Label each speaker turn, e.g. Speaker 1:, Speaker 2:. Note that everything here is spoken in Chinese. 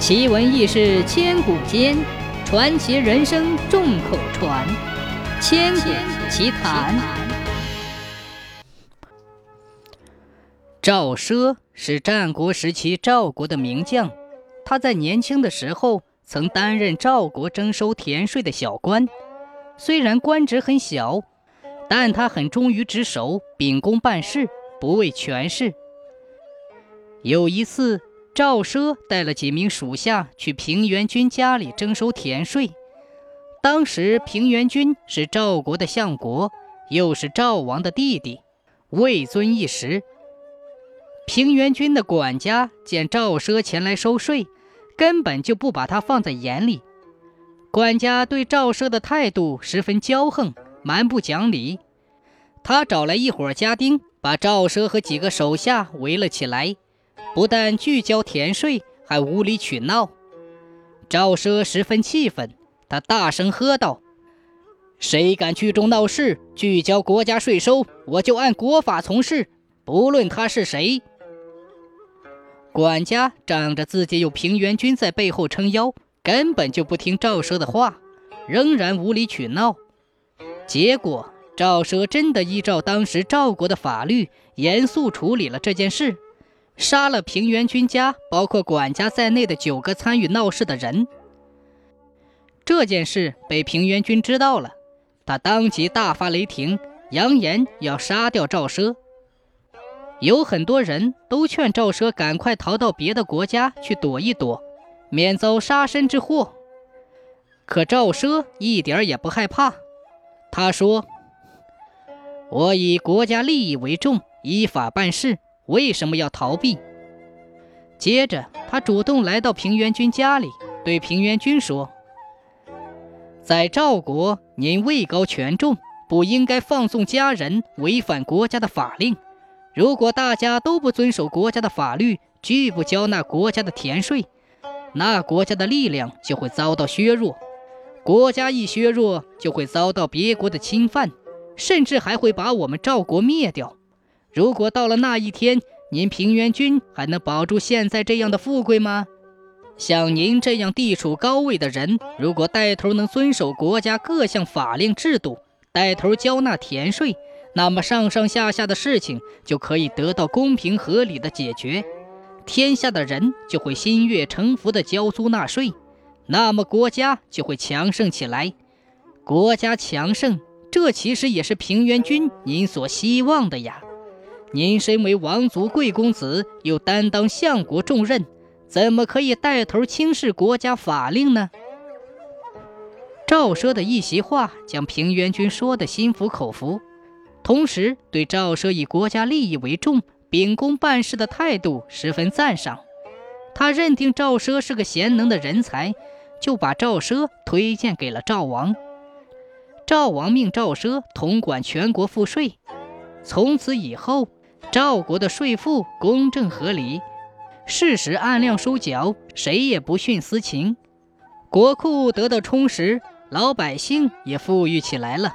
Speaker 1: 奇闻异事千古间，传奇人生众口传。千古奇谈。赵奢是战国时期赵国的名将，他在年轻的时候曾担任赵国征收田税的小官。虽然官职很小，但他很忠于职守，秉公办事，不为权势。有一次。赵奢带了几名属下去平原君家里征收田税。当时平原君是赵国的相国，又是赵王的弟弟，位尊一时。平原君的管家见赵奢前来收税，根本就不把他放在眼里。管家对赵奢的态度十分骄横，蛮不讲理。他找来一伙家丁，把赵奢和几个手下围了起来。不但拒交田税，还无理取闹。赵奢十分气愤，他大声喝道：“谁敢聚众闹事，拒交国家税收，我就按国法从事，不论他是谁。”管家仗着自己有平原君在背后撑腰，根本就不听赵奢的话，仍然无理取闹。结果，赵奢真的依照当时赵国的法律，严肃处理了这件事。杀了平原君家包括管家在内的九个参与闹事的人。这件事被平原君知道了，他当即大发雷霆，扬言要杀掉赵奢。有很多人都劝赵奢赶快逃到别的国家去躲一躲，免遭杀身之祸。可赵奢一点也不害怕，他说：“我以国家利益为重，依法办事。”为什么要逃避？接着，他主动来到平原君家里，对平原君说：“在赵国，您位高权重，不应该放纵家人，违反国家的法令。如果大家都不遵守国家的法律，拒不交纳国家的田税，那国家的力量就会遭到削弱。国家一削弱，就会遭到别国的侵犯，甚至还会把我们赵国灭掉。”如果到了那一天，您平原君还能保住现在这样的富贵吗？像您这样地处高位的人，如果带头能遵守国家各项法令制度，带头交纳田税，那么上上下下的事情就可以得到公平合理的解决，天下的人就会心悦诚服地交租纳税，那么国家就会强盛起来。国家强盛，这其实也是平原君您所希望的呀。您身为王族贵公子，又担当相国重任，怎么可以带头轻视国家法令呢？赵奢的一席话将平原君说得心服口服，同时对赵奢以国家利益为重、秉公办事的态度十分赞赏。他认定赵奢是个贤能的人才，就把赵奢推荐给了赵王。赵王命赵奢统管全国赋税，从此以后。赵国的税赋公正合理，事实按量收缴，谁也不徇私情，国库得到充实，老百姓也富裕起来了。